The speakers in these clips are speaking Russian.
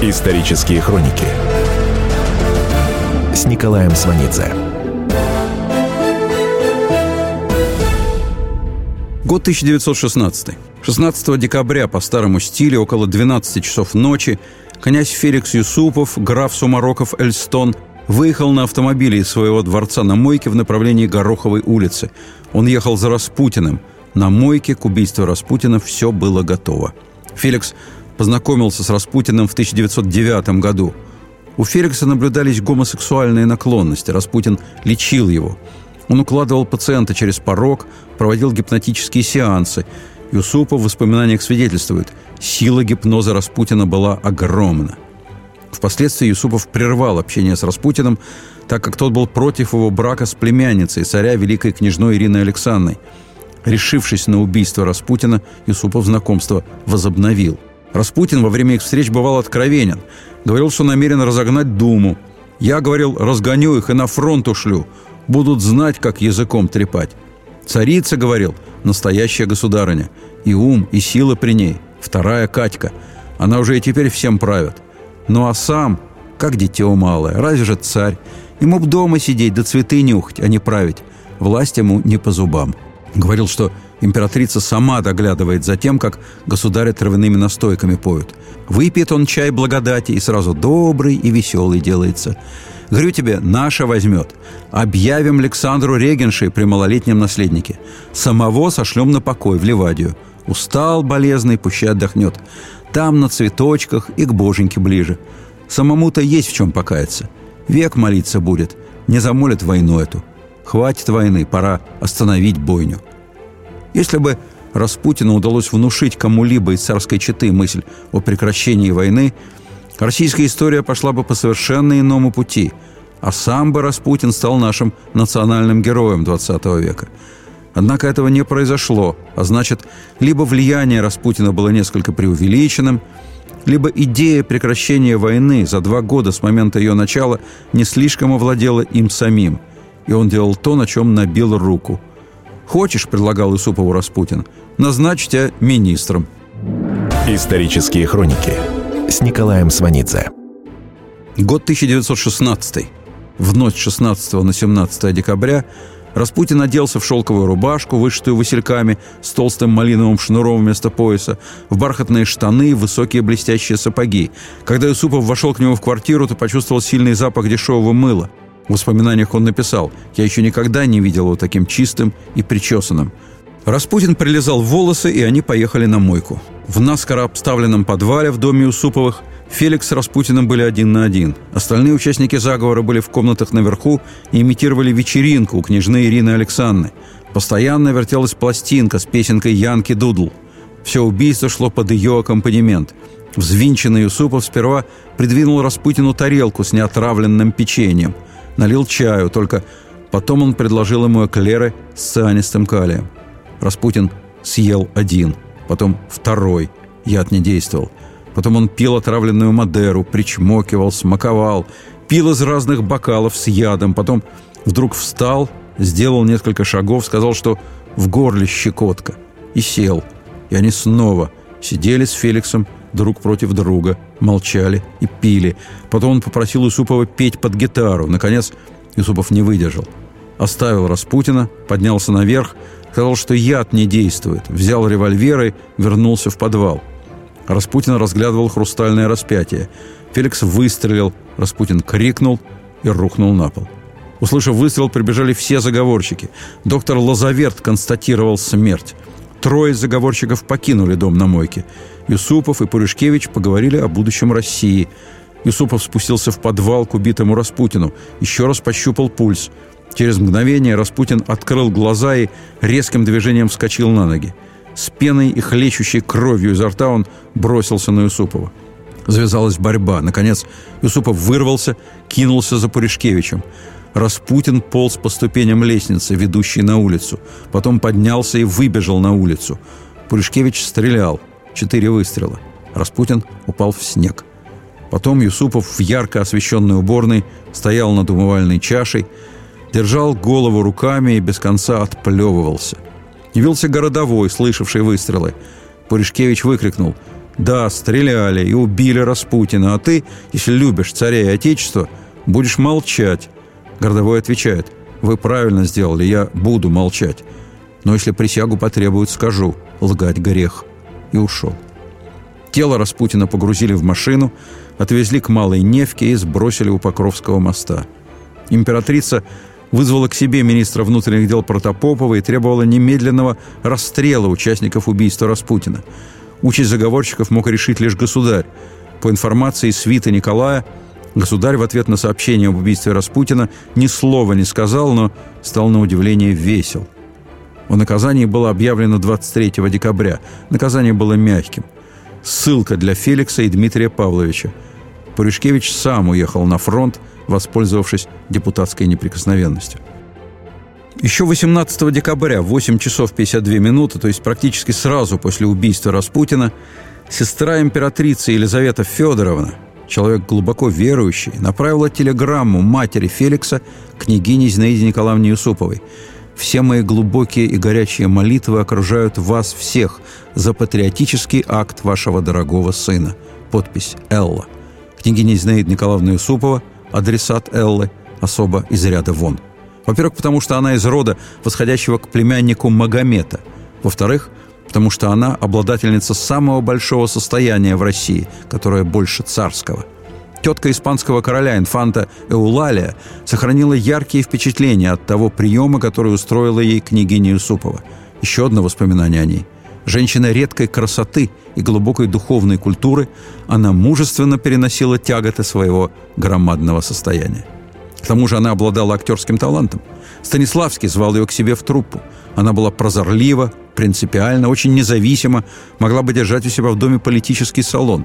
Исторические хроники с Николаем Сванидзе. Год 1916. 16 декабря по старому стилю около 12 часов ночи князь Феликс Юсупов, граф Сумароков Эльстон выехал на автомобиле из своего дворца на мойке в направлении Гороховой улицы. Он ехал за Распутиным. На мойке к убийству Распутина все было готово. Феликс познакомился с Распутиным в 1909 году. У Феликса наблюдались гомосексуальные наклонности. Распутин лечил его. Он укладывал пациента через порог, проводил гипнотические сеансы. Юсупов в воспоминаниях свидетельствует, сила гипноза Распутина была огромна. Впоследствии Юсупов прервал общение с Распутиным, так как тот был против его брака с племянницей царя великой княжной Ириной Александрой. Решившись на убийство Распутина, Юсупов знакомство возобновил. Распутин во время их встреч бывал откровенен. Говорил, что намерен разогнать Думу. Я, говорил, разгоню их и на фронт ушлю. Будут знать, как языком трепать. Царица, говорил, настоящая государыня. И ум, и сила при ней. Вторая Катька. Она уже и теперь всем правит. Ну а сам, как дитё малое, разве же царь? Ему б дома сидеть, да цветы нюхать, а не править. Власть ему не по зубам. Говорил, что императрица сама доглядывает за тем, как государя травяными настойками поют. Выпьет он чай благодати и сразу добрый и веселый делается. Говорю тебе, наша возьмет. Объявим Александру Регеншей при малолетнем наследнике. Самого сошлем на покой в Ливадию. Устал болезный, пущай отдохнет. Там на цветочках и к боженьке ближе. Самому-то есть в чем покаяться. Век молиться будет. Не замолит войну эту. Хватит войны, пора остановить бойню. Если бы Распутину удалось внушить кому-либо из царской четы мысль о прекращении войны, российская история пошла бы по совершенно иному пути, а сам бы Распутин стал нашим национальным героем XX века. Однако этого не произошло, а значит, либо влияние Распутина было несколько преувеличенным, либо идея прекращения войны за два года с момента ее начала не слишком овладела им самим, и он делал то, на чем набил руку. «Хочешь, — предлагал Исупову Распутин, — назначь тебя министром». Исторические хроники с Николаем Сванидзе. Год 1916. В ночь 16 на 17 декабря Распутин оделся в шелковую рубашку, вышитую васильками, с толстым малиновым шнуром вместо пояса, в бархатные штаны и высокие блестящие сапоги. Когда Юсупов вошел к нему в квартиру, то почувствовал сильный запах дешевого мыла. В воспоминаниях он написал «Я еще никогда не видел его таким чистым и причесанным». Распутин прилезал в волосы, и они поехали на мойку. В наскоро обставленном подвале в доме Юсуповых Феликс с Распутиным были один на один. Остальные участники заговора были в комнатах наверху и имитировали вечеринку у княжны Ирины Александры. Постоянно вертелась пластинка с песенкой Янки Дудл. Все убийство шло под ее аккомпанемент. Взвинченный Юсупов сперва придвинул Распутину тарелку с неотравленным печеньем. Налил чаю, только потом он предложил ему эклеры с цианистым калием. Распутин съел один, потом второй. Яд не действовал. Потом он пил отравленную Мадеру, причмокивал, смаковал, пил из разных бокалов с ядом. Потом вдруг встал, сделал несколько шагов, сказал, что в горле щекотка. И сел. И они снова сидели с Феликсом друг против друга, молчали и пили. Потом он попросил Юсупова петь под гитару. Наконец Юсупов не выдержал. Оставил Распутина, поднялся наверх, сказал, что яд не действует, взял револьверы, вернулся в подвал – Распутин разглядывал хрустальное распятие. Феликс выстрелил, Распутин крикнул и рухнул на пол. Услышав выстрел, прибежали все заговорщики. Доктор Лазаверт констатировал смерть. Трое заговорщиков покинули дом на мойке. Юсупов и Пуришкевич поговорили о будущем России. Юсупов спустился в подвал к убитому Распутину. Еще раз пощупал пульс. Через мгновение Распутин открыл глаза и резким движением вскочил на ноги. С пеной и хлещущей кровью изо рта он бросился на Юсупова. Завязалась борьба. Наконец Юсупов вырвался, кинулся за Пуришкевичем. Распутин полз по ступеням лестницы, ведущей на улицу. Потом поднялся и выбежал на улицу. Пуришкевич стрелял. Четыре выстрела. Распутин упал в снег. Потом Юсупов в ярко освещенной уборной стоял над умывальной чашей, держал голову руками и без конца отплевывался. Явился городовой, слышавший выстрелы. Пуришкевич выкрикнул Да, стреляли и убили Распутина, а ты, если любишь царя и отечество, будешь молчать. Городовой отвечает, вы правильно сделали, я буду молчать. Но если присягу потребуют, скажу, лгать грех. И ушел. Тело Распутина погрузили в машину, отвезли к Малой Невке и сбросили у Покровского моста. Императрица вызвала к себе министра внутренних дел Протопопова и требовала немедленного расстрела участников убийства Распутина. Участь заговорщиков мог решить лишь государь. По информации свита Николая, государь в ответ на сообщение об убийстве Распутина ни слова не сказал, но стал на удивление весел. О наказании было объявлено 23 декабря. Наказание было мягким. Ссылка для Феликса и Дмитрия Павловича. Пуришкевич сам уехал на фронт, воспользовавшись депутатской неприкосновенностью. Еще 18 декабря в 8 часов 52 минуты, то есть практически сразу после убийства Распутина, сестра императрицы Елизавета Федоровна, человек глубоко верующий, направила телеграмму матери Феликса княгине Зинаиде Николаевне Юсуповой. «Все мои глубокие и горячие молитвы окружают вас всех за патриотический акт вашего дорогого сына». Подпись «Элла». Княгиня Зинаида Николаевна Юсупова, адресат Эллы, особо из ряда вон – во-первых, потому что она из рода, восходящего к племяннику Магомета. Во-вторых, потому что она обладательница самого большого состояния в России, которое больше царского. Тетка испанского короля инфанта Эулалия сохранила яркие впечатления от того приема, который устроила ей княгиня Юсупова. Еще одно воспоминание о ней. Женщина редкой красоты и глубокой духовной культуры, она мужественно переносила тяготы своего громадного состояния. К тому же она обладала актерским талантом. Станиславский звал ее к себе в труппу. Она была прозорлива, принципиальна, очень независима, могла бы держать у себя в доме политический салон.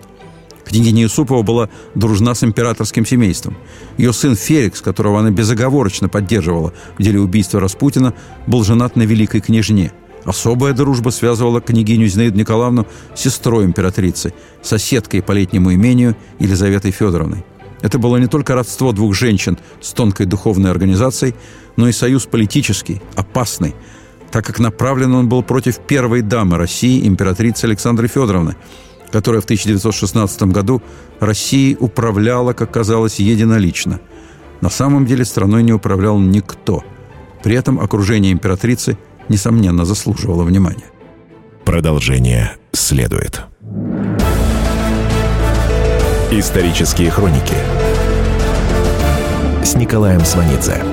Княгиня Юсупова была дружна с императорским семейством. Ее сын Феликс, которого она безоговорочно поддерживала в деле убийства Распутина, был женат на великой княжне. Особая дружба связывала княгиню Зинаиду Николаевну с сестрой императрицы, соседкой по летнему имению Елизаветой Федоровной. Это было не только родство двух женщин с тонкой духовной организацией, но и союз политический, опасный, так как направлен он был против первой дамы России, императрицы Александры Федоровны, которая в 1916 году Россией управляла, как казалось, единолично. На самом деле страной не управлял никто. При этом окружение императрицы, несомненно, заслуживало внимания. Продолжение следует. Исторические хроники с Николаем Сванидзе.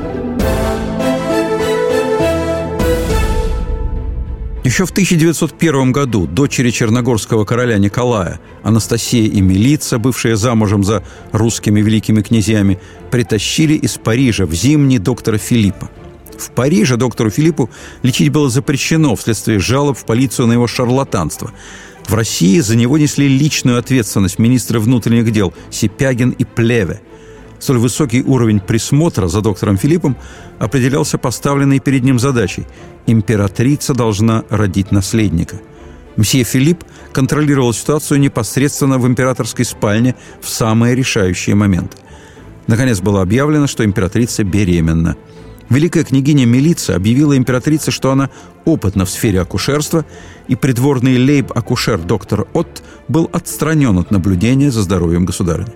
Еще в 1901 году дочери черногорского короля Николая, Анастасия и Милица, бывшая замужем за русскими великими князьями, притащили из Парижа в зимний доктора Филиппа. В Париже доктору Филиппу лечить было запрещено вследствие жалоб в полицию на его шарлатанство. В России за него несли личную ответственность министры внутренних дел Сипягин и Плеве – Столь высокий уровень присмотра за доктором Филиппом определялся поставленной перед ним задачей – императрица должна родить наследника. Мсье Филипп контролировал ситуацию непосредственно в императорской спальне в самые решающие моменты. Наконец было объявлено, что императрица беременна. Великая княгиня Милица объявила императрице, что она опытна в сфере акушерства, и придворный лейб-акушер доктор Отт был отстранен от наблюдения за здоровьем государыни.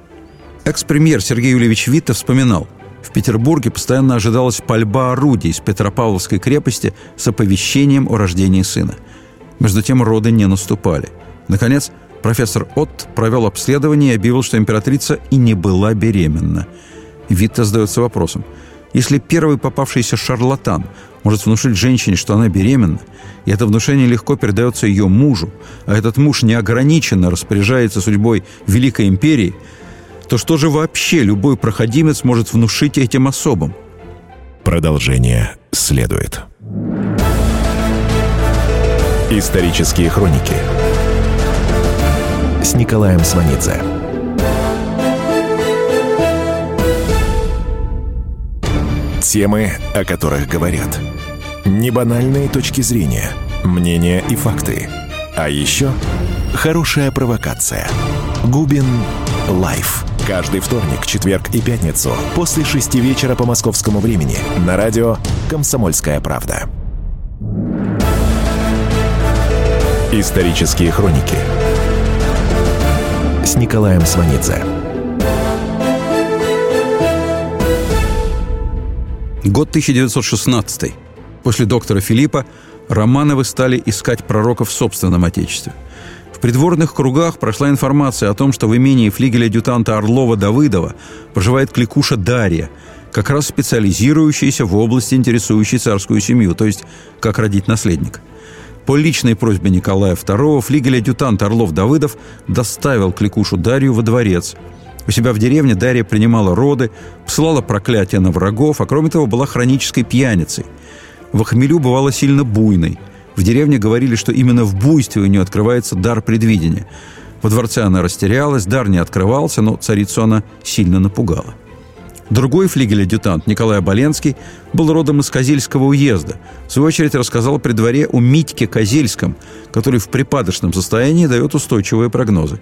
Экс-премьер Сергей Юльевич Витте вспоминал, в Петербурге постоянно ожидалась пальба орудий с Петропавловской крепости с оповещением о рождении сына. Между тем роды не наступали. Наконец, профессор Отт провел обследование и объявил, что императрица и не была беременна. Витте задается вопросом, если первый попавшийся шарлатан может внушить женщине, что она беременна, и это внушение легко передается ее мужу, а этот муж неограниченно распоряжается судьбой Великой Империи – то что же вообще любой проходимец может внушить этим особам? Продолжение следует. Исторические хроники с Николаем Сванидзе. Темы, о которых говорят. Небанальные точки зрения, мнения и факты. А еще хорошая провокация. Губин Live. Каждый вторник, четверг и пятницу после шести вечера по московскому времени на радио «Комсомольская правда». Исторические хроники с Николаем Сванидзе. Год 1916. После доктора Филиппа Романовы стали искать пророков в собственном отечестве. В придворных кругах прошла информация о том, что в имении флигеля-адъютанта Орлова-Давыдова проживает кликуша Дарья, как раз специализирующаяся в области, интересующей царскую семью, то есть как родить наследника. По личной просьбе Николая II флигель-адъютант Орлов-Давыдов доставил кликушу Дарью во дворец. У себя в деревне Дарья принимала роды, посылала проклятия на врагов, а кроме того была хронической пьяницей. В хмелю бывала сильно буйной – в деревне говорили, что именно в буйстве у нее открывается дар предвидения. Во дворце она растерялась, дар не открывался, но царицу она сильно напугала. Другой флигель-адъютант, Николай Оболенский, был родом из Козельского уезда. В свою очередь рассказал при дворе о Митьке Козельском, который в припадочном состоянии дает устойчивые прогнозы.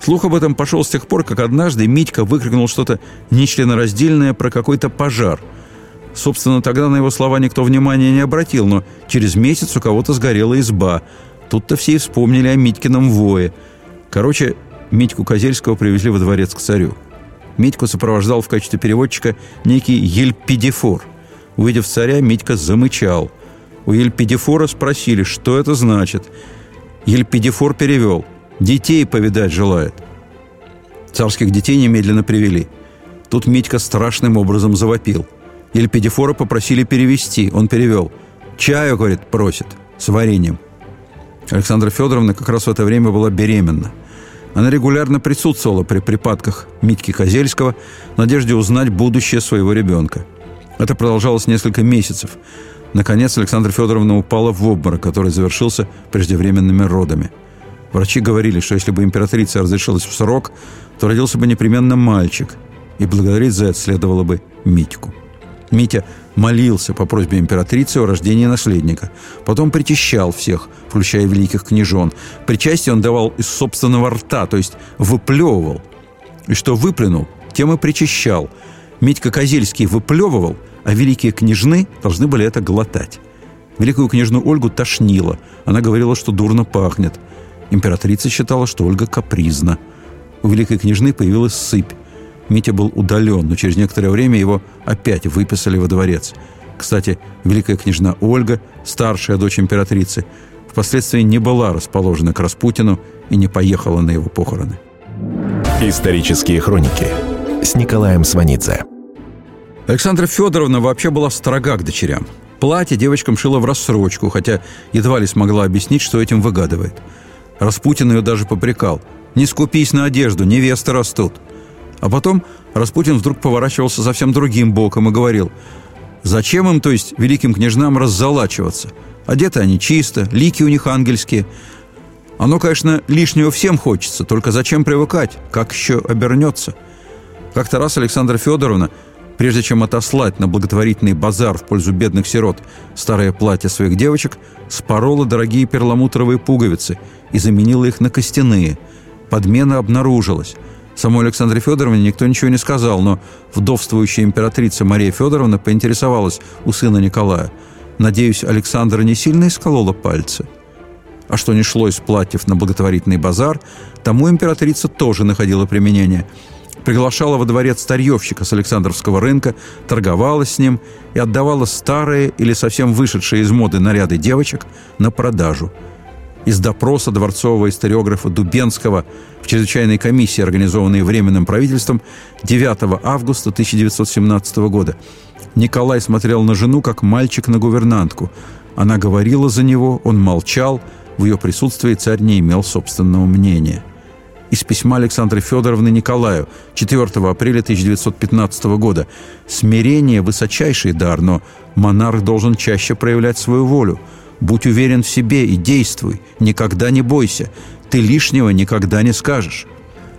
Слух об этом пошел с тех пор, как однажды Митька выкрикнул что-то нечленораздельное про какой-то пожар – Собственно, тогда на его слова никто внимания не обратил, но через месяц у кого-то сгорела изба. Тут-то все и вспомнили о Митькином вое. Короче, Митьку Козельского привезли во дворец к царю. Митьку сопровождал в качестве переводчика некий Ельпидифор. Увидев царя, Митька замычал. У Ельпидифора спросили, что это значит. Ельпидифор перевел. «Детей повидать желает». Царских детей немедленно привели. Тут Митька страшным образом завопил – Ельпидифора попросили перевести. Он перевел. «Чаю, — говорит, — просит, с вареньем». Александра Федоровна как раз в это время была беременна. Она регулярно присутствовала при припадках Митки Козельского в надежде узнать будущее своего ребенка. Это продолжалось несколько месяцев. Наконец Александра Федоровна упала в обморок, который завершился преждевременными родами. Врачи говорили, что если бы императрица разрешилась в срок, то родился бы непременно мальчик, и благодарить за это следовало бы Митьку. Митя молился по просьбе императрицы о рождении наследника. Потом причащал всех, включая великих княжон. Причастие он давал из собственного рта, то есть выплевывал. И что выплюнул, тем и причащал. Митька Козельский выплевывал, а великие княжны должны были это глотать. Великую княжну Ольгу тошнило. Она говорила, что дурно пахнет. Императрица считала, что Ольга капризна. У великой княжны появилась сыпь. Митя был удален, но через некоторое время его опять выписали во дворец. Кстати, великая княжна Ольга, старшая дочь императрицы, впоследствии не была расположена к Распутину и не поехала на его похороны. Исторические хроники с Николаем Сванидзе. Александра Федоровна вообще была строга к дочерям. Платье девочкам шила в рассрочку, хотя едва ли смогла объяснить, что этим выгадывает. Распутин ее даже попрекал. «Не скупись на одежду, невесты растут». А потом Распутин вдруг поворачивался совсем другим боком и говорил, «Зачем им, то есть великим княжнам, раззалачиваться? Одеты они чисто, лики у них ангельские. Оно, конечно, лишнего всем хочется, только зачем привыкать? Как еще обернется?» Как-то раз Александра Федоровна, прежде чем отослать на благотворительный базар в пользу бедных сирот старое платье своих девочек, спорола дорогие перламутровые пуговицы и заменила их на костяные. Подмена обнаружилась – Самой Александре Федоровне никто ничего не сказал, но вдовствующая императрица Мария Федоровна поинтересовалась у сына Николая. «Надеюсь, Александра не сильно исколола пальцы?» А что не шло из платьев на благотворительный базар, тому императрица тоже находила применение. Приглашала во дворец старьевщика с Александровского рынка, торговалась с ним и отдавала старые или совсем вышедшие из моды наряды девочек на продажу – из допроса дворцового историографа Дубенского в чрезвычайной комиссии, организованной Временным правительством 9 августа 1917 года. Николай смотрел на жену, как мальчик на гувернантку. Она говорила за него, он молчал. В ее присутствии царь не имел собственного мнения. Из письма Александры Федоровны Николаю 4 апреля 1915 года. «Смирение – высочайший дар, но монарх должен чаще проявлять свою волю. Будь уверен в себе и действуй. Никогда не бойся. Ты лишнего никогда не скажешь.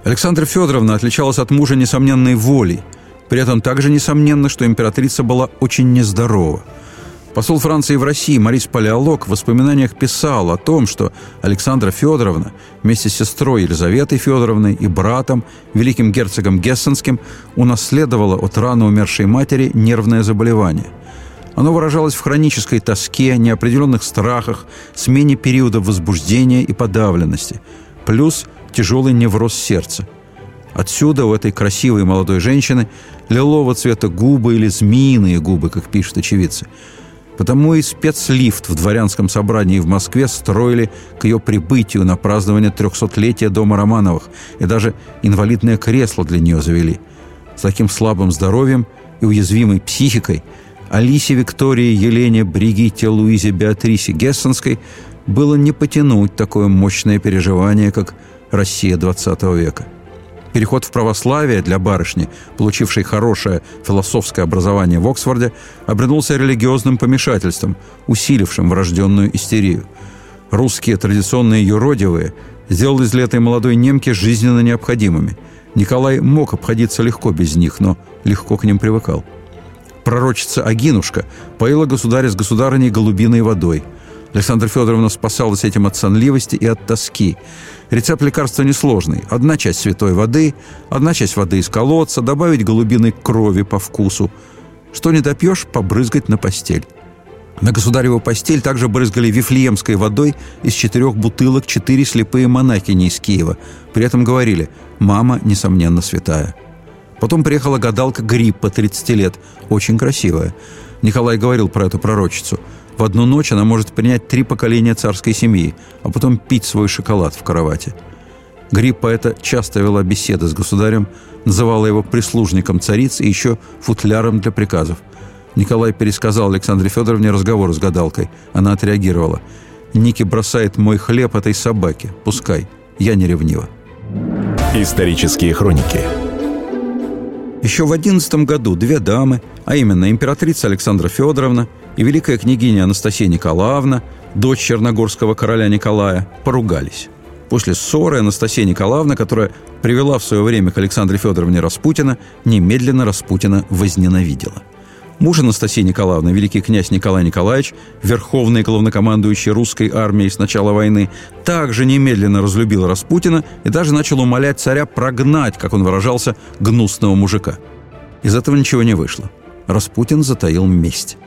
Александра Федоровна отличалась от мужа несомненной волей. При этом также несомненно, что императрица была очень нездорова. Посол Франции в России Марис Палеолог в воспоминаниях писал о том, что Александра Федоровна вместе с сестрой Елизаветой Федоровной и братом, великим герцогом Гессенским, унаследовала от рано умершей матери нервное заболевание. Оно выражалось в хронической тоске, неопределенных страхах, смене периодов возбуждения и подавленности, плюс тяжелый невроз сердца. Отсюда у этой красивой молодой женщины лилового цвета губы или змеиные губы, как пишут очевидцы. Потому и спецлифт в дворянском собрании в Москве строили к ее прибытию на празднование трехсотлетия дома Романовых, и даже инвалидное кресло для нее завели. С таким слабым здоровьем и уязвимой психикой Алисе Виктории Елене Бригитте Луизе Беатрисе Гессенской было не потянуть такое мощное переживание, как Россия XX века. Переход в православие для барышни, получившей хорошее философское образование в Оксфорде, обернулся религиозным помешательством, усилившим врожденную истерию. Русские традиционные юродивые сделали из этой молодой немки жизненно необходимыми. Николай мог обходиться легко без них, но легко к ним привыкал. Пророчица Агинушка поила государя с государыней голубиной водой – Александра Федоровна спасалась этим от сонливости и от тоски. Рецепт лекарства несложный. Одна часть святой воды, одна часть воды из колодца, добавить голубиной крови по вкусу. Что не допьешь, побрызгать на постель. На государеву постель также брызгали вифлеемской водой из четырех бутылок четыре слепые монахини из Киева. При этом говорили «мама, несомненно, святая». Потом приехала гадалка Гриппа, 30 лет, очень красивая. Николай говорил про эту пророчицу – в одну ночь она может принять три поколения царской семьи, а потом пить свой шоколад в каравате. Гриппа это часто вела беседы с государем, называла его прислужником царицы и еще футляром для приказов. Николай пересказал Александре Федоровне разговор с гадалкой. Она отреагировала. «Ники бросает мой хлеб этой собаке. Пускай. Я не ревнива». Исторические хроники Еще в одиннадцатом году две дамы, а именно императрица Александра Федоровна и великая княгиня Анастасия Николаевна, дочь черногорского короля Николая, поругались. После ссоры Анастасия Николаевна, которая привела в свое время к Александре Федоровне Распутина, немедленно Распутина возненавидела. Муж Анастасии Николаевны, великий князь Николай Николаевич, верховный главнокомандующий русской армией с начала войны, также немедленно разлюбил Распутина и даже начал умолять царя прогнать, как он выражался, гнусного мужика. Из этого ничего не вышло. Распутин затаил месть.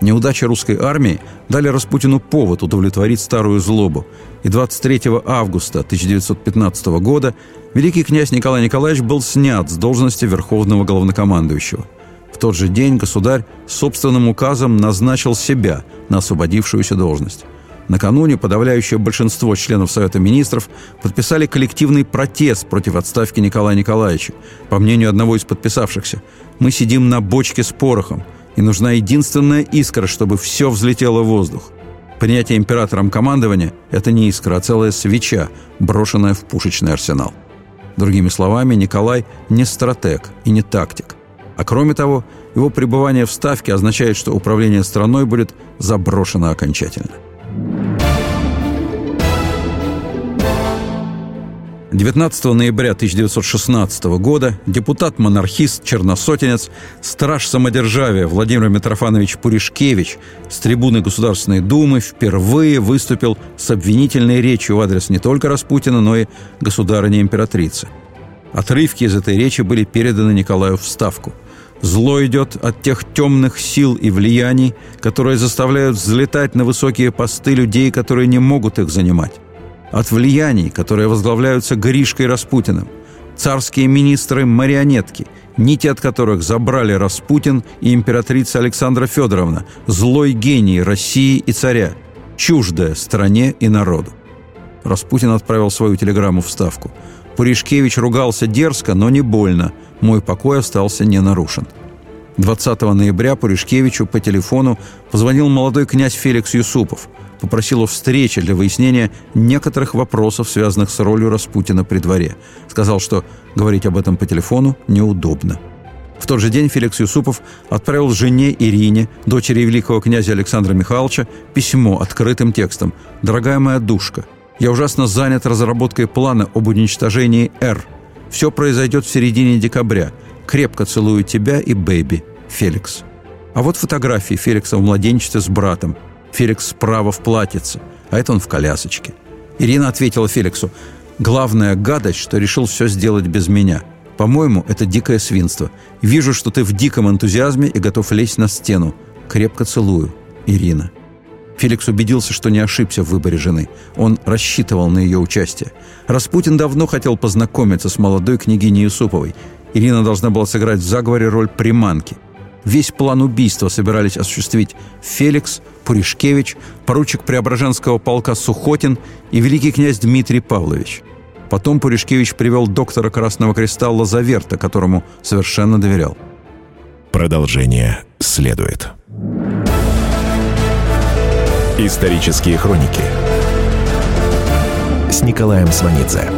Неудачи русской армии дали Распутину повод удовлетворить старую злобу, и 23 августа 1915 года великий князь Николай Николаевич был снят с должности верховного главнокомандующего. В тот же день государь собственным указом назначил себя на освободившуюся должность. Накануне подавляющее большинство членов Совета Министров подписали коллективный протест против отставки Николая Николаевича. По мнению одного из подписавшихся, «Мы сидим на бочке с порохом и нужна единственная искра, чтобы все взлетело в воздух. Принятие императором командования – это не искра, а целая свеча, брошенная в пушечный арсенал. Другими словами, Николай не стратег и не тактик. А кроме того, его пребывание в Ставке означает, что управление страной будет заброшено окончательно. 19 ноября 1916 года депутат-монархист, черносотенец, страж самодержавия Владимир Митрофанович Пуришкевич с трибуны Государственной Думы впервые выступил с обвинительной речью в адрес не только Распутина, но и государыни-императрицы. Отрывки из этой речи были переданы Николаю в Ставку. «Зло идет от тех темных сил и влияний, которые заставляют взлетать на высокие посты людей, которые не могут их занимать от влияний, которые возглавляются Гришкой Распутиным, царские министры – марионетки, нити от которых забрали Распутин и императрица Александра Федоровна, злой гений России и царя, чуждая стране и народу. Распутин отправил свою телеграмму в Ставку. Пуришкевич ругался дерзко, но не больно. Мой покой остался не нарушен. 20 ноября Пуришкевичу по телефону позвонил молодой князь Феликс Юсупов – попросил о встрече для выяснения некоторых вопросов, связанных с ролью Распутина при дворе. Сказал, что говорить об этом по телефону неудобно. В тот же день Феликс Юсупов отправил жене Ирине, дочери великого князя Александра Михайловича, письмо открытым текстом «Дорогая моя душка, я ужасно занят разработкой плана об уничтожении «Р». Все произойдет в середине декабря. Крепко целую тебя и Бэби. Феликс». А вот фотографии Феликса в младенчестве с братом. Феликс справа в платьице, а это он в колясочке. Ирина ответила Феликсу, «Главная гадость, что решил все сделать без меня. По-моему, это дикое свинство. Вижу, что ты в диком энтузиазме и готов лезть на стену. Крепко целую. Ирина». Феликс убедился, что не ошибся в выборе жены. Он рассчитывал на ее участие. Распутин давно хотел познакомиться с молодой княгиней Юсуповой. Ирина должна была сыграть в заговоре роль приманки. Весь план убийства собирались осуществить Феликс, Пуришкевич, поручик Преображенского полка Сухотин и великий князь Дмитрий Павлович. Потом Пуришкевич привел доктора Красного Креста Лазаверта, которому совершенно доверял. Продолжение следует. Исторические хроники с Николаем Сванидзе.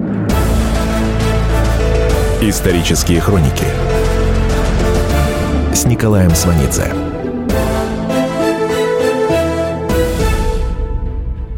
Исторические хроники с Николаем Сванидзе.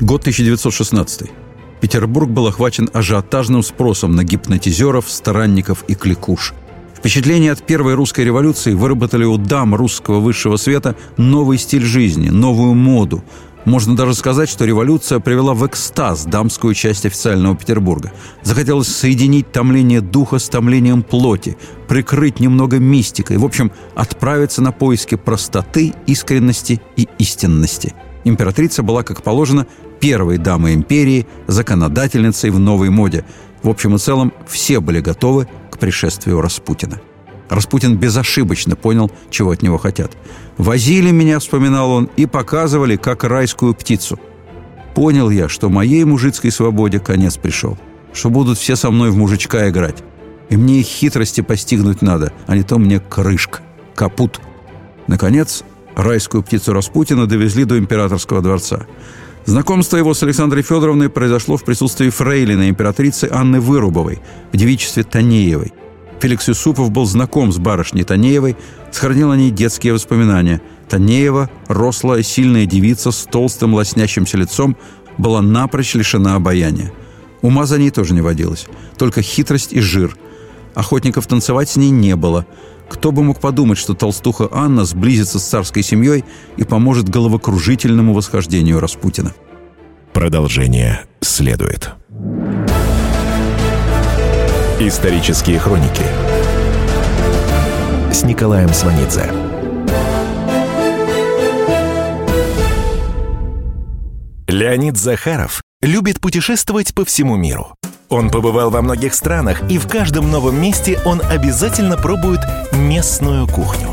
Год 1916. Петербург был охвачен ажиотажным спросом на гипнотизеров, старанников и кликуш. Впечатление от первой русской революции выработали у дам русского высшего света новый стиль жизни, новую моду, можно даже сказать, что революция привела в экстаз дамскую часть официального Петербурга. Захотелось соединить томление духа с томлением плоти, прикрыть немного мистикой, в общем, отправиться на поиски простоты, искренности и истинности. Императрица была, как положено, первой дамой империи, законодательницей в новой моде. В общем и целом, все были готовы к пришествию Распутина. Распутин безошибочно понял, чего от него хотят. «Возили меня», — вспоминал он, — «и показывали, как райскую птицу». Понял я, что моей мужицкой свободе конец пришел, что будут все со мной в мужичка играть. И мне их хитрости постигнуть надо, а не то мне крышка, капут. Наконец, райскую птицу Распутина довезли до императорского дворца. Знакомство его с Александрой Федоровной произошло в присутствии фрейлины императрицы Анны Вырубовой в девичестве Танеевой – Феликс Юсупов был знаком с барышней Танеевой, сохранил о ней детские воспоминания. Танеева, рослая, сильная девица с толстым лоснящимся лицом, была напрочь лишена обаяния. Ума за ней тоже не водилось, только хитрость и жир. Охотников танцевать с ней не было. Кто бы мог подумать, что толстуха Анна сблизится с царской семьей и поможет головокружительному восхождению Распутина. Продолжение следует. Исторические хроники с Николаем Сванидзе. Леонид Захаров любит путешествовать по всему миру. Он побывал во многих странах, и в каждом новом месте он обязательно пробует местную кухню.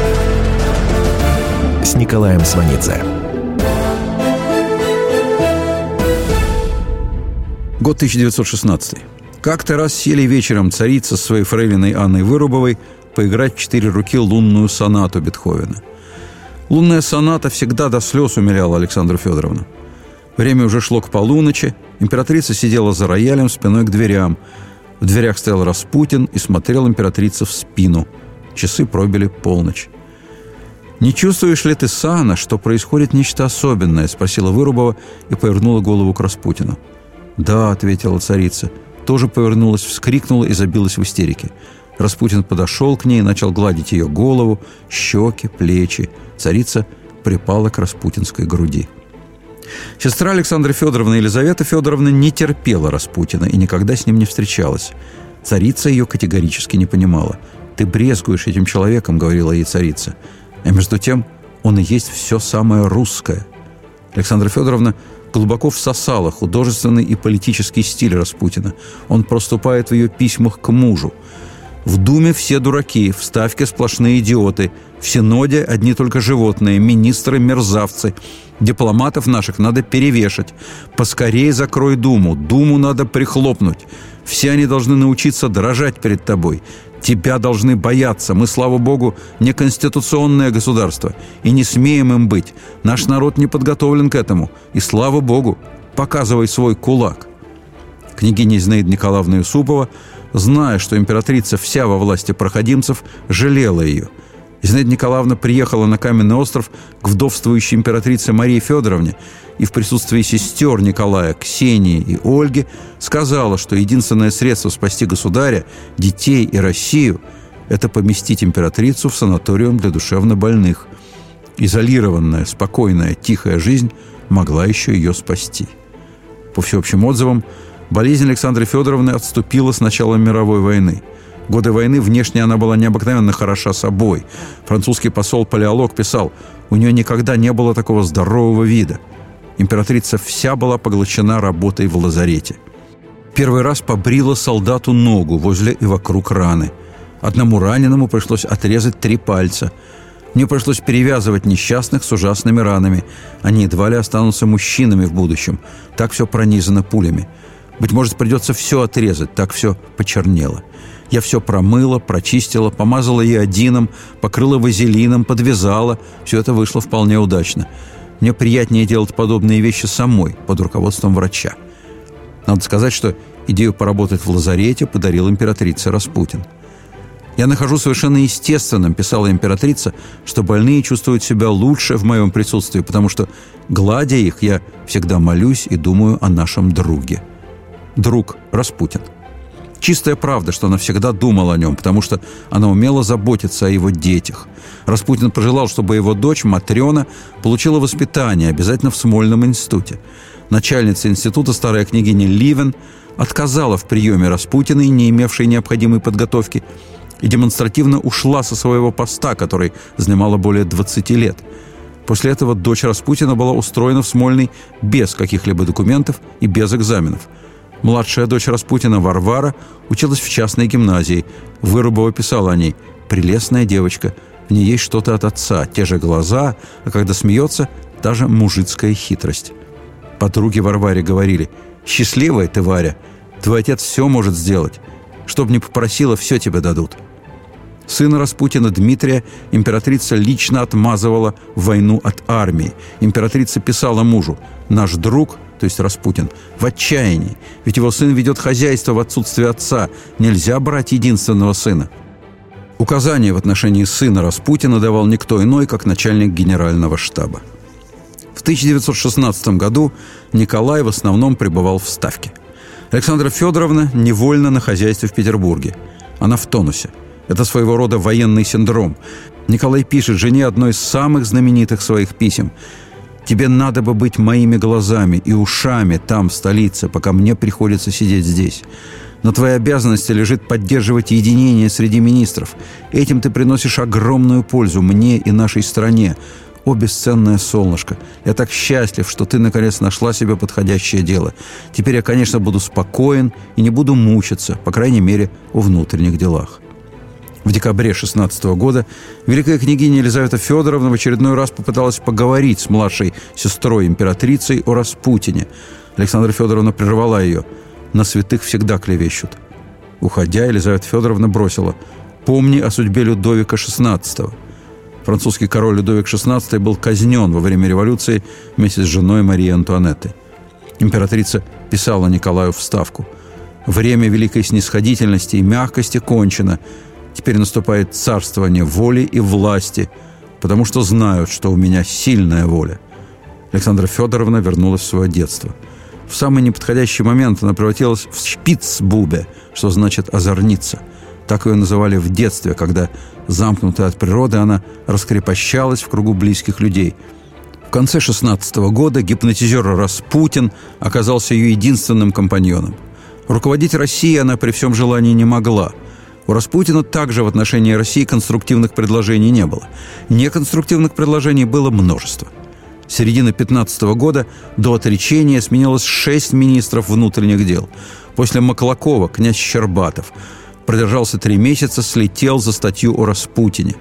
с Николаем Сванидзе. Год 1916. Как-то раз сели вечером царица с своей фрейлиной Анной Вырубовой поиграть в четыре руки лунную сонату Бетховена. Лунная соната всегда до слез умиляла Александру Федоровну. Время уже шло к полуночи, императрица сидела за роялем спиной к дверям. В дверях стоял Распутин и смотрел императрице в спину. Часы пробили полночь. «Не чувствуешь ли ты, Сана, что происходит нечто особенное?» – спросила Вырубова и повернула голову к Распутину. «Да», – ответила царица – тоже повернулась, вскрикнула и забилась в истерике. Распутин подошел к ней и начал гладить ее голову, щеки, плечи. Царица припала к распутинской груди. Сестра Александра Федоровна Елизавета Федоровна не терпела Распутина и никогда с ним не встречалась. Царица ее категорически не понимала. «Ты брезгуешь этим человеком», — говорила ей царица. А между тем он и есть все самое русское. Александра Федоровна глубоко всосала художественный и политический стиль Распутина. Он проступает в ее письмах к мужу. В Думе все дураки, в Ставке сплошные идиоты, в Синоде одни только животные, министры – мерзавцы. Дипломатов наших надо перевешать. Поскорее закрой Думу, Думу надо прихлопнуть. Все они должны научиться дрожать перед тобой. Тебя должны бояться. Мы, слава богу, не конституционное государство. И не смеем им быть. Наш народ не подготовлен к этому. И слава богу, показывай свой кулак. Княгиня Зинаида Николаевна Юсупова – зная, что императрица вся во власти проходимцев, жалела ее. Зинаида Николаевна приехала на Каменный остров к вдовствующей императрице Марии Федоровне и в присутствии сестер Николая, Ксении и Ольги сказала, что единственное средство спасти государя, детей и Россию – это поместить императрицу в санаториум для душевнобольных. Изолированная, спокойная, тихая жизнь могла еще ее спасти. По всеобщим отзывам – Болезнь Александры Федоровны отступила с начала мировой войны. годы войны внешне она была необыкновенно хороша собой. Французский посол Палеолог писал, у нее никогда не было такого здорового вида. Императрица вся была поглощена работой в лазарете. Первый раз побрила солдату ногу возле и вокруг раны. Одному раненому пришлось отрезать три пальца. Мне пришлось перевязывать несчастных с ужасными ранами. Они едва ли останутся мужчинами в будущем. Так все пронизано пулями. Быть может, придется все отрезать, так все почернело. Я все промыла, прочистила, помазала иодином, покрыла вазелином, подвязала. Все это вышло вполне удачно. Мне приятнее делать подобные вещи самой, под руководством врача. Надо сказать, что идею поработать в лазарете подарил императрица Распутин. «Я нахожу совершенно естественным», – писала императрица, «что больные чувствуют себя лучше в моем присутствии, потому что, гладя их, я всегда молюсь и думаю о нашем друге» друг Распутин. Чистая правда, что она всегда думала о нем, потому что она умела заботиться о его детях. Распутин пожелал, чтобы его дочь Матрена получила воспитание, обязательно в Смольном институте. Начальница института, старая княгиня Ливен, отказала в приеме Распутиной, не имевшей необходимой подготовки, и демонстративно ушла со своего поста, который занимала более 20 лет. После этого дочь Распутина была устроена в Смольный без каких-либо документов и без экзаменов – Младшая дочь Распутина Варвара училась в частной гимназии. Вырубова писала о ней «Прелестная девочка, в ней есть что-то от отца, те же глаза, а когда смеется, та же мужицкая хитрость». Подруги Варваре говорили «Счастливая ты, Варя, твой отец все может сделать. Чтоб не попросила, все тебе дадут». Сына Распутина Дмитрия императрица лично отмазывала войну от армии. Императрица писала мужу «Наш друг – то есть Распутин, в отчаянии. Ведь его сын ведет хозяйство в отсутствие отца. Нельзя брать единственного сына. Указания в отношении сына Распутина давал никто иной, как начальник генерального штаба. В 1916 году Николай в основном пребывал в Ставке. Александра Федоровна невольно на хозяйстве в Петербурге. Она в тонусе. Это своего рода военный синдром. Николай пишет жене одно из самых знаменитых своих писем – Тебе надо бы быть моими глазами и ушами там, в столице, пока мне приходится сидеть здесь. На твоей обязанности лежит поддерживать единение среди министров. Этим ты приносишь огромную пользу мне и нашей стране. О, бесценное солнышко, я так счастлив, что ты наконец нашла себе подходящее дело. Теперь я, конечно, буду спокоен и не буду мучиться, по крайней мере, о внутренних делах. В декабре 16 года великая княгиня Елизавета Федоровна в очередной раз попыталась поговорить с младшей сестрой императрицей о Распутине. Александра Федоровна прервала ее. «На святых всегда клевещут». Уходя, Елизавета Федоровна бросила «Помни о судьбе Людовика XVI». Французский король Людовик XVI был казнен во время революции вместе с женой Марии Антуанетты. Императрица писала Николаю вставку «Время великой снисходительности и мягкости кончено. Теперь наступает царствование воли и власти, потому что знают, что у меня сильная воля. Александра Федоровна вернулась в свое детство. В самый неподходящий момент она превратилась в шпицбубе, что значит «озорница». Так ее называли в детстве, когда, замкнутая от природы, она раскрепощалась в кругу близких людей. В конце 16 года гипнотизер Распутин оказался ее единственным компаньоном. Руководить Россией она при всем желании не могла. У Распутина также в отношении России конструктивных предложений не было. Неконструктивных предложений было множество – с середины 15 года до отречения сменилось шесть министров внутренних дел. После Маклакова князь Щербатов продержался три месяца, слетел за статью о Распутине.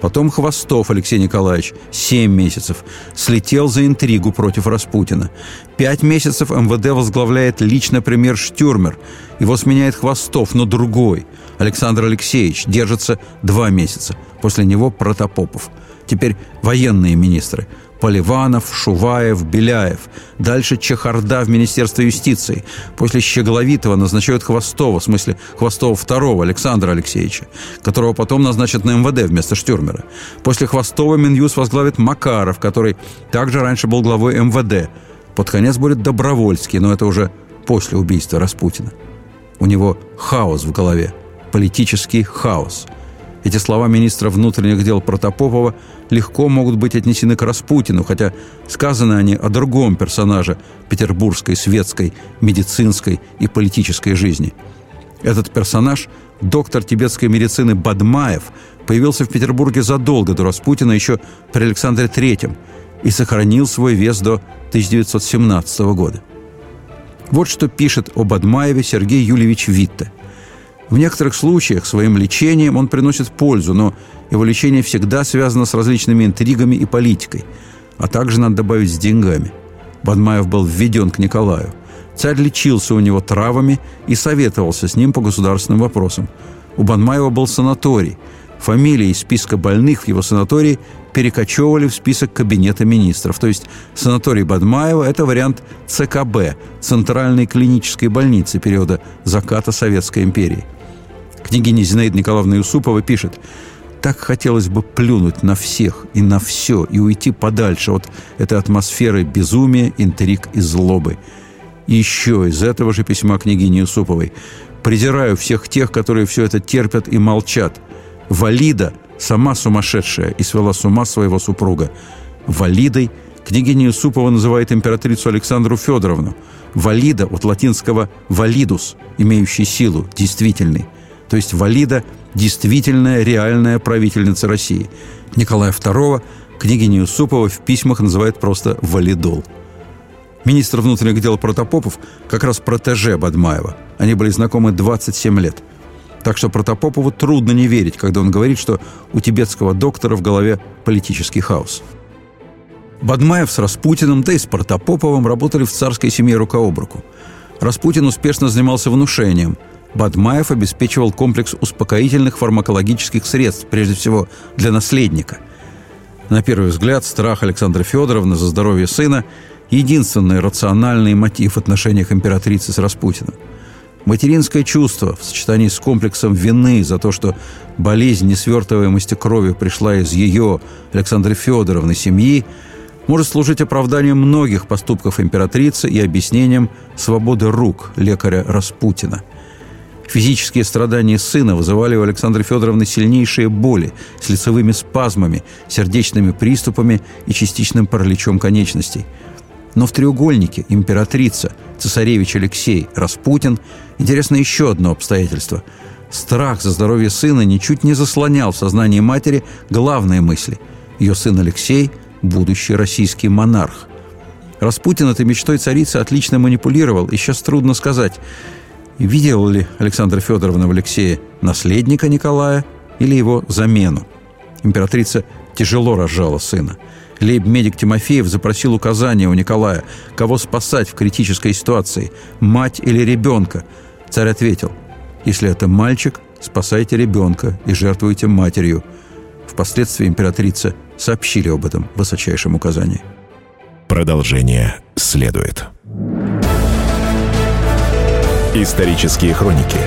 Потом Хвостов Алексей Николаевич, семь месяцев, слетел за интригу против Распутина. Пять месяцев МВД возглавляет лично премьер Штюрмер. Его сменяет Хвостов, но другой. Александр Алексеевич держится два месяца. После него Протопопов. Теперь военные министры – Поливанов, Шуваев, Беляев. Дальше Чехарда в Министерство юстиции. После Щегловитова назначают Хвостова, в смысле Хвостова второго, Александра Алексеевича, которого потом назначат на МВД вместо Штюрмера. После Хвостова Минюс возглавит Макаров, который также раньше был главой МВД. Под конец будет Добровольский, но это уже после убийства Распутина. У него хаос в голове, политический хаос – эти слова министра внутренних дел Протопопова легко могут быть отнесены к Распутину, хотя сказаны они о другом персонаже петербургской, светской, медицинской и политической жизни. Этот персонаж, доктор тибетской медицины Бадмаев, появился в Петербурге задолго до Распутина, еще при Александре III, и сохранил свой вес до 1917 года. Вот что пишет о Бадмаеве Сергей Юльевич Витте – в некоторых случаях своим лечением он приносит пользу, но его лечение всегда связано с различными интригами и политикой, а также, надо добавить, с деньгами. Бадмаев был введен к Николаю. Царь лечился у него травами и советовался с ним по государственным вопросам. У Бадмаева был санаторий. Фамилии из списка больных в его санатории перекочевывали в список кабинета министров. То есть санаторий Бадмаева – это вариант ЦКБ – Центральной клинической больницы периода заката Советской империи – Княгиня Зинаида Николаевна Юсупова пишет «Так хотелось бы плюнуть на всех и на все и уйти подальше от этой атмосферы безумия, интриг и злобы». И еще из этого же письма княгини Юсуповой «Презираю всех тех, которые все это терпят и молчат. Валида сама сумасшедшая и свела с ума своего супруга. Валидой княгиня Юсупова называет императрицу Александру Федоровну. Валида от латинского «валидус», имеющий силу, действительный – то есть Валида – действительная, реальная правительница России. Николая II княгиня Юсупова в письмах называет просто «валидол». Министр внутренних дел Протопопов как раз протеже Бадмаева. Они были знакомы 27 лет. Так что Протопопову трудно не верить, когда он говорит, что у тибетского доктора в голове политический хаос. Бадмаев с Распутиным, да и с Протопоповым работали в царской семье рука об руку. Распутин успешно занимался внушением – Бадмаев обеспечивал комплекс успокоительных фармакологических средств, прежде всего для наследника. На первый взгляд, страх Александры Федоровны за здоровье сына – единственный рациональный мотив в отношениях императрицы с Распутиным. Материнское чувство в сочетании с комплексом вины за то, что болезнь несвертываемости крови пришла из ее, Александры Федоровны, семьи, может служить оправданием многих поступков императрицы и объяснением свободы рук лекаря Распутина – Физические страдания сына вызывали у Александры Федоровны сильнейшие боли с лицевыми спазмами, сердечными приступами и частичным параличом конечностей. Но в треугольнике императрица, цесаревич Алексей, Распутин интересно еще одно обстоятельство. Страх за здоровье сына ничуть не заслонял в сознании матери главные мысли. Ее сын Алексей – будущий российский монарх. Распутин этой мечтой царицы отлично манипулировал, и сейчас трудно сказать – Видела ли Александра Федоровна в Алексее наследника Николая или его замену? Императрица тяжело разжала сына. Лейб-медик Тимофеев запросил указания у Николая, кого спасать в критической ситуации, мать или ребенка. Царь ответил, если это мальчик, спасайте ребенка и жертвуйте матерью. Впоследствии императрица сообщили об этом высочайшем указании. Продолжение следует. Исторические хроники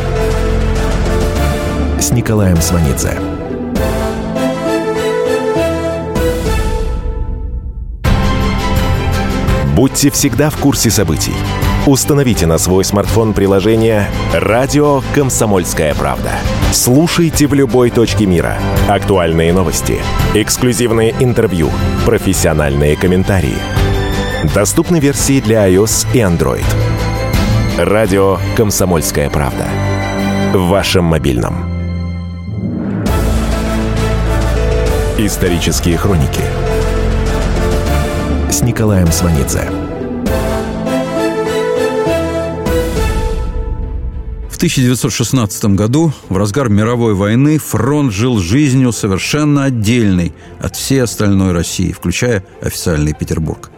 с Николаем Сванидзе. Будьте всегда в курсе событий. Установите на свой смартфон приложение «Радио Комсомольская правда». Слушайте в любой точке мира. Актуальные новости, эксклюзивные интервью, профессиональные комментарии. Доступны версии для iOS и Android. «Радио Комсомольская правда». В вашем мобильном. Исторические хроники с Николаем Сванидзе. В 1916 году, в разгар мировой войны, фронт жил жизнью совершенно отдельной от всей остальной России, включая официальный Петербург.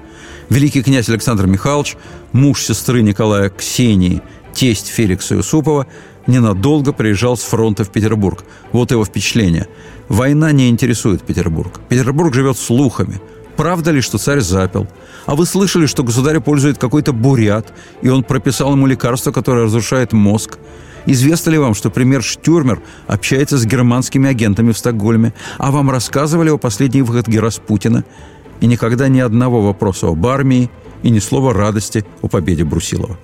Великий князь Александр Михайлович, муж сестры Николая Ксении, тесть Феликса Юсупова, ненадолго приезжал с фронта в Петербург. Вот его впечатление. Война не интересует Петербург. Петербург живет слухами. Правда ли, что царь запил? А вы слышали, что государя пользует какой-то бурят, и он прописал ему лекарство, которое разрушает мозг? Известно ли вам, что премьер Штюрмер общается с германскими агентами в Стокгольме? А вам рассказывали о последней выходке Распутина? И никогда ни одного вопроса об армии и ни слова радости о победе Брусилова.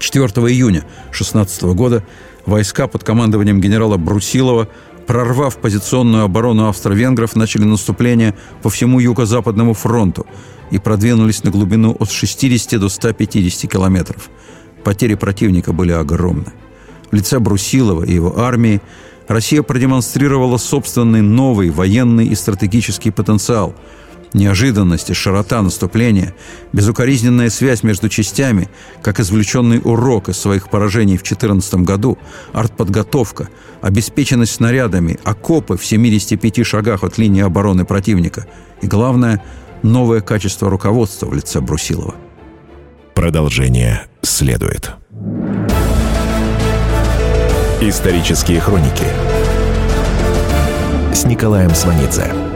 4 июня 16 года войска под командованием генерала Брусилова прорвав позиционную оборону австро-венгров, начали наступление по всему юго-западному фронту и продвинулись на глубину от 60 до 150 километров. Потери противника были огромны. В лице Брусилова и его армии Россия продемонстрировала собственный новый военный и стратегический потенциал – Неожиданность и широта наступления, безукоризненная связь между частями, как извлеченный урок из своих поражений в 2014 году, артподготовка, обеспеченность снарядами, окопы в 75 шагах от линии обороны противника и, главное, новое качество руководства в лице Брусилова. Продолжение следует. Исторические хроники с Николаем Сванидзе.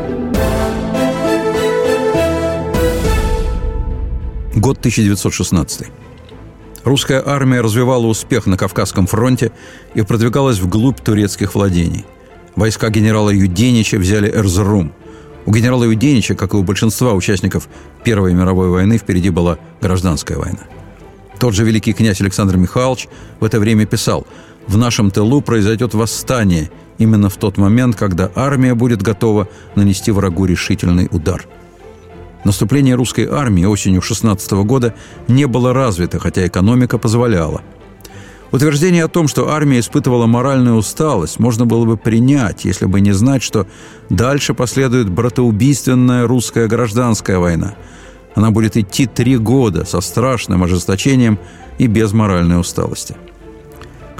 Год 1916. Русская армия развивала успех на Кавказском фронте и продвигалась вглубь турецких владений. Войска генерала Юденича взяли Эрзрум. У генерала Юденича, как и у большинства участников Первой мировой войны, впереди была гражданская война. Тот же великий князь Александр Михайлович в это время писал «В нашем тылу произойдет восстание именно в тот момент, когда армия будет готова нанести врагу решительный удар». Наступление русской армии осенью 16 года не было развито, хотя экономика позволяла. Утверждение о том, что армия испытывала моральную усталость, можно было бы принять, если бы не знать, что дальше последует братоубийственная русская гражданская война. Она будет идти три года со страшным ожесточением и без моральной усталости.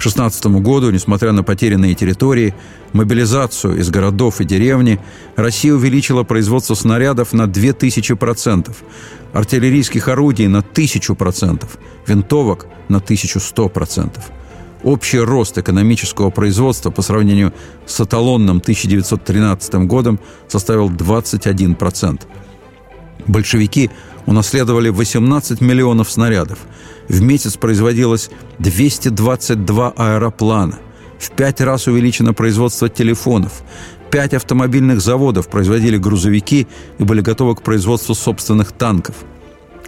К 16 году, несмотря на потерянные территории, мобилизацию из городов и деревни, Россия увеличила производство снарядов на 2000%, артиллерийских орудий на 1000%, винтовок на 1100%. Общий рост экономического производства по сравнению с эталонным 1913 годом составил 21%. Большевики унаследовали 18 миллионов снарядов – в месяц производилось 222 аэроплана. В пять раз увеличено производство телефонов. Пять автомобильных заводов производили грузовики и были готовы к производству собственных танков.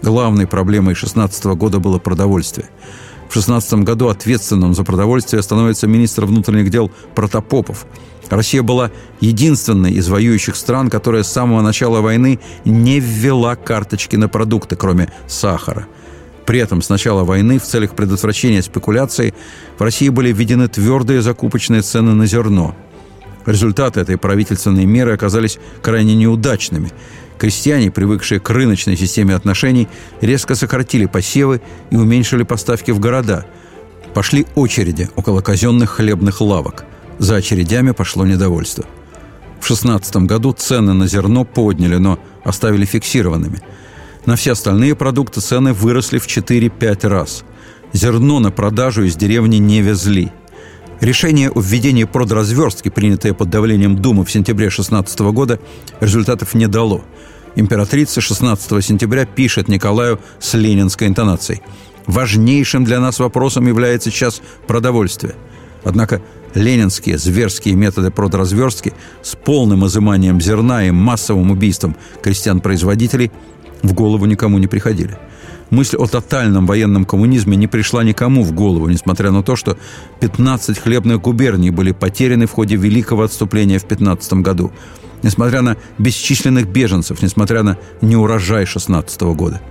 Главной проблемой 16 года было продовольствие. В 16 году ответственным за продовольствие становится министр внутренних дел Протопопов. Россия была единственной из воюющих стран, которая с самого начала войны не ввела карточки на продукты, кроме сахара – при этом с начала войны в целях предотвращения спекуляций в России были введены твердые закупочные цены на зерно. Результаты этой правительственной меры оказались крайне неудачными. Крестьяне, привыкшие к рыночной системе отношений, резко сократили посевы и уменьшили поставки в города. Пошли очереди около казенных хлебных лавок. За очередями пошло недовольство. В 16 году цены на зерно подняли, но оставили фиксированными. На все остальные продукты цены выросли в 4-5 раз. Зерно на продажу из деревни не везли. Решение о введении продразверстки, принятое под давлением Думы в сентябре 16 года, результатов не дало. Императрица 16 сентября пишет Николаю с ленинской интонацией. «Важнейшим для нас вопросом является сейчас продовольствие». Однако ленинские зверские методы продразверстки с полным изыманием зерна и массовым убийством крестьян-производителей в голову никому не приходили. Мысль о тотальном военном коммунизме не пришла никому в голову, несмотря на то, что 15 хлебных губерний были потеряны в ходе великого отступления в 15 году, несмотря на бесчисленных беженцев, несмотря на неурожай 16 года.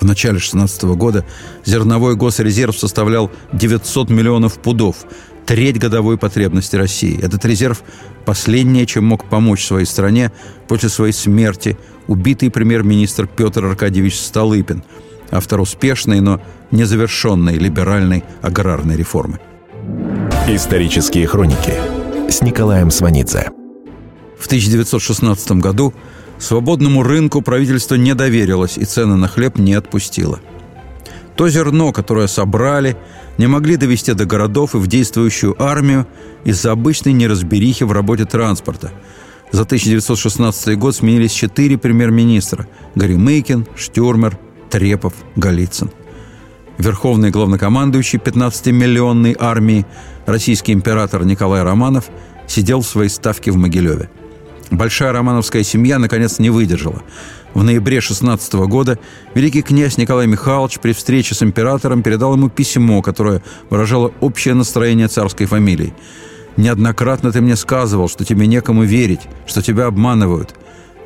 В начале 16 года зерновой госрезерв составлял 900 миллионов пудов, треть годовой потребности России. Этот резерв – последнее, чем мог помочь своей стране после своей смерти убитый премьер-министр Петр Аркадьевич Столыпин, автор успешной, но незавершенной либеральной аграрной реформы. Исторические хроники с Николаем Сванидзе. В 1916 году свободному рынку правительство не доверилось и цены на хлеб не отпустило. То зерно, которое собрали, не могли довести до городов и в действующую армию из-за обычной неразберихи в работе транспорта – за 1916 год сменились четыре премьер-министра – Горемыкин, Штюрмер, Трепов, Голицын. Верховный главнокомандующий 15-миллионной армии, российский император Николай Романов, сидел в своей ставке в Могилеве. Большая романовская семья, наконец, не выдержала. В ноябре 16 года великий князь Николай Михайлович при встрече с императором передал ему письмо, которое выражало общее настроение царской фамилии – Неоднократно ты мне сказывал, что тебе некому верить, что тебя обманывают.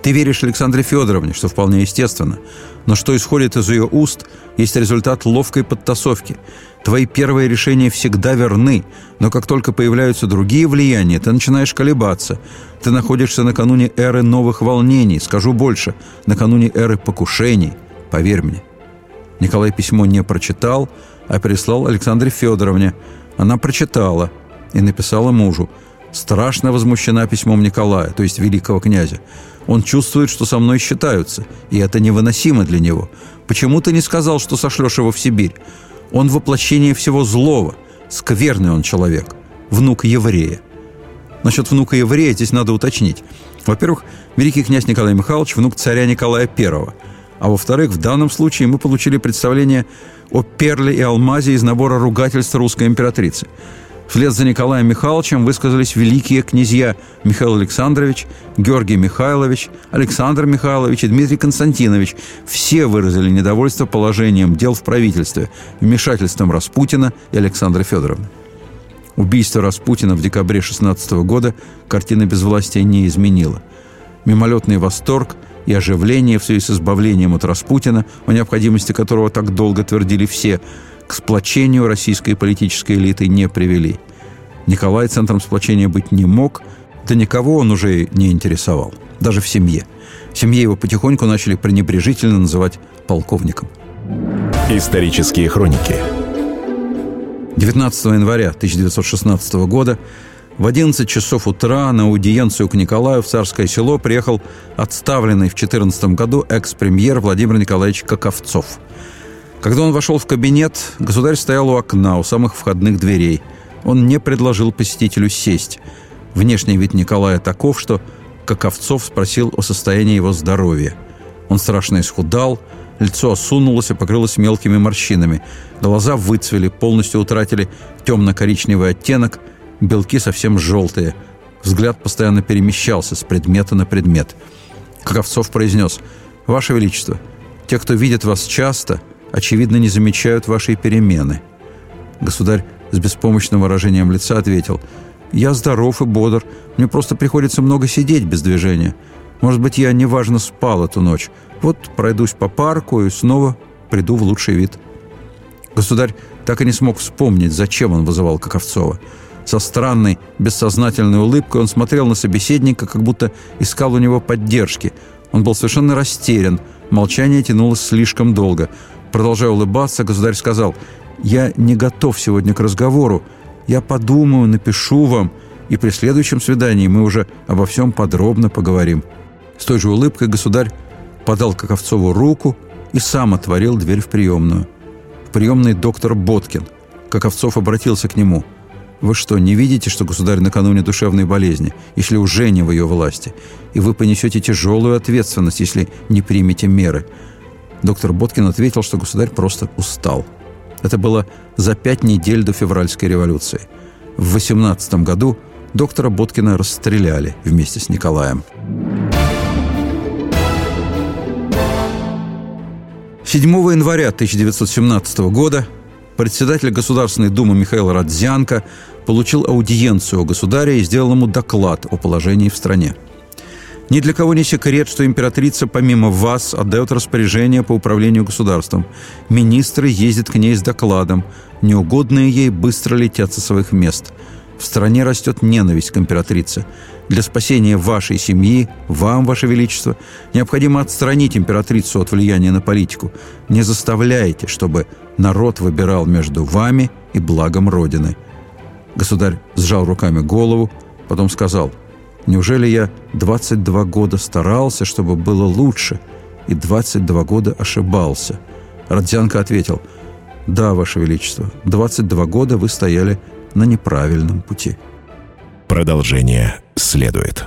Ты веришь Александре Федоровне, что вполне естественно. Но что исходит из ее уст, есть результат ловкой подтасовки. Твои первые решения всегда верны, но как только появляются другие влияния, ты начинаешь колебаться. Ты находишься накануне эры новых волнений, скажу больше, накануне эры покушений. Поверь мне. Николай письмо не прочитал, а переслал Александре Федоровне. Она прочитала – и написала мужу. Страшно возмущена письмом Николая, то есть великого князя. Он чувствует, что со мной считаются, и это невыносимо для него. Почему ты не сказал, что сошлешь его в Сибирь? Он воплощение всего злого. Скверный он человек. Внук еврея. Насчет внука еврея здесь надо уточнить. Во-первых, великий князь Николай Михайлович – внук царя Николая I. А во-вторых, в данном случае мы получили представление о перле и алмазе из набора ругательств русской императрицы – Вслед за Николаем Михайловичем высказались великие князья Михаил Александрович, Георгий Михайлович, Александр Михайлович и Дмитрий Константинович. Все выразили недовольство положением дел в правительстве, вмешательством Распутина и Александра Федоровны. Убийство Распутина в декабре 16 года картина безвластия не изменила. Мимолетный восторг и оживление в связи с избавлением от Распутина, о необходимости которого так долго твердили все – к сплочению российской политической элиты не привели. Николай центром сплочения быть не мог, да никого он уже не интересовал, даже в семье. В семье его потихоньку начали пренебрежительно называть полковником. Исторические хроники 19 января 1916 года в 11 часов утра на аудиенцию к Николаю в Царское село приехал отставленный в 14 году экс-премьер Владимир Николаевич Каковцов – когда он вошел в кабинет, государь стоял у окна, у самых входных дверей. Он не предложил посетителю сесть. Внешний вид Николая таков, что Каковцов спросил о состоянии его здоровья. Он страшно исхудал, лицо осунулось и покрылось мелкими морщинами. Глаза выцвели, полностью утратили темно-коричневый оттенок, белки совсем желтые. Взгляд постоянно перемещался с предмета на предмет. Каковцов произнес «Ваше Величество, те, кто видит вас часто – очевидно, не замечают вашей перемены». Государь с беспомощным выражением лица ответил, «Я здоров и бодр, мне просто приходится много сидеть без движения. Может быть, я неважно спал эту ночь. Вот пройдусь по парку и снова приду в лучший вид». Государь так и не смог вспомнить, зачем он вызывал Каковцова. Со странной, бессознательной улыбкой он смотрел на собеседника, как будто искал у него поддержки. Он был совершенно растерян, молчание тянулось слишком долго – Продолжая улыбаться, государь сказал, «Я не готов сегодня к разговору. Я подумаю, напишу вам, и при следующем свидании мы уже обо всем подробно поговорим». С той же улыбкой государь подал Каковцову руку и сам отворил дверь в приемную. В приемной доктор Боткин. Каковцов обратился к нему. «Вы что, не видите, что государь накануне душевной болезни, если уже не в ее власти, и вы понесете тяжелую ответственность, если не примете меры?» Доктор Боткин ответил, что государь просто устал. Это было за пять недель до февральской революции. В 18 году доктора Боткина расстреляли вместе с Николаем. 7 января 1917 года председатель Государственной Думы Михаил Радзянко получил аудиенцию у государя и сделал ему доклад о положении в стране. Ни для кого не секрет, что императрица помимо вас отдает распоряжение по управлению государством. Министры ездят к ней с докладом. Неугодные ей быстро летят со своих мест. В стране растет ненависть к императрице. Для спасения вашей семьи, вам, ваше величество, необходимо отстранить императрицу от влияния на политику. Не заставляйте, чтобы народ выбирал между вами и благом Родины. Государь сжал руками голову, потом сказал, «Неужели я 22 года старался, чтобы было лучше, и 22 года ошибался?» Родзянко ответил, «Да, Ваше Величество, 22 года вы стояли на неправильном пути». Продолжение следует.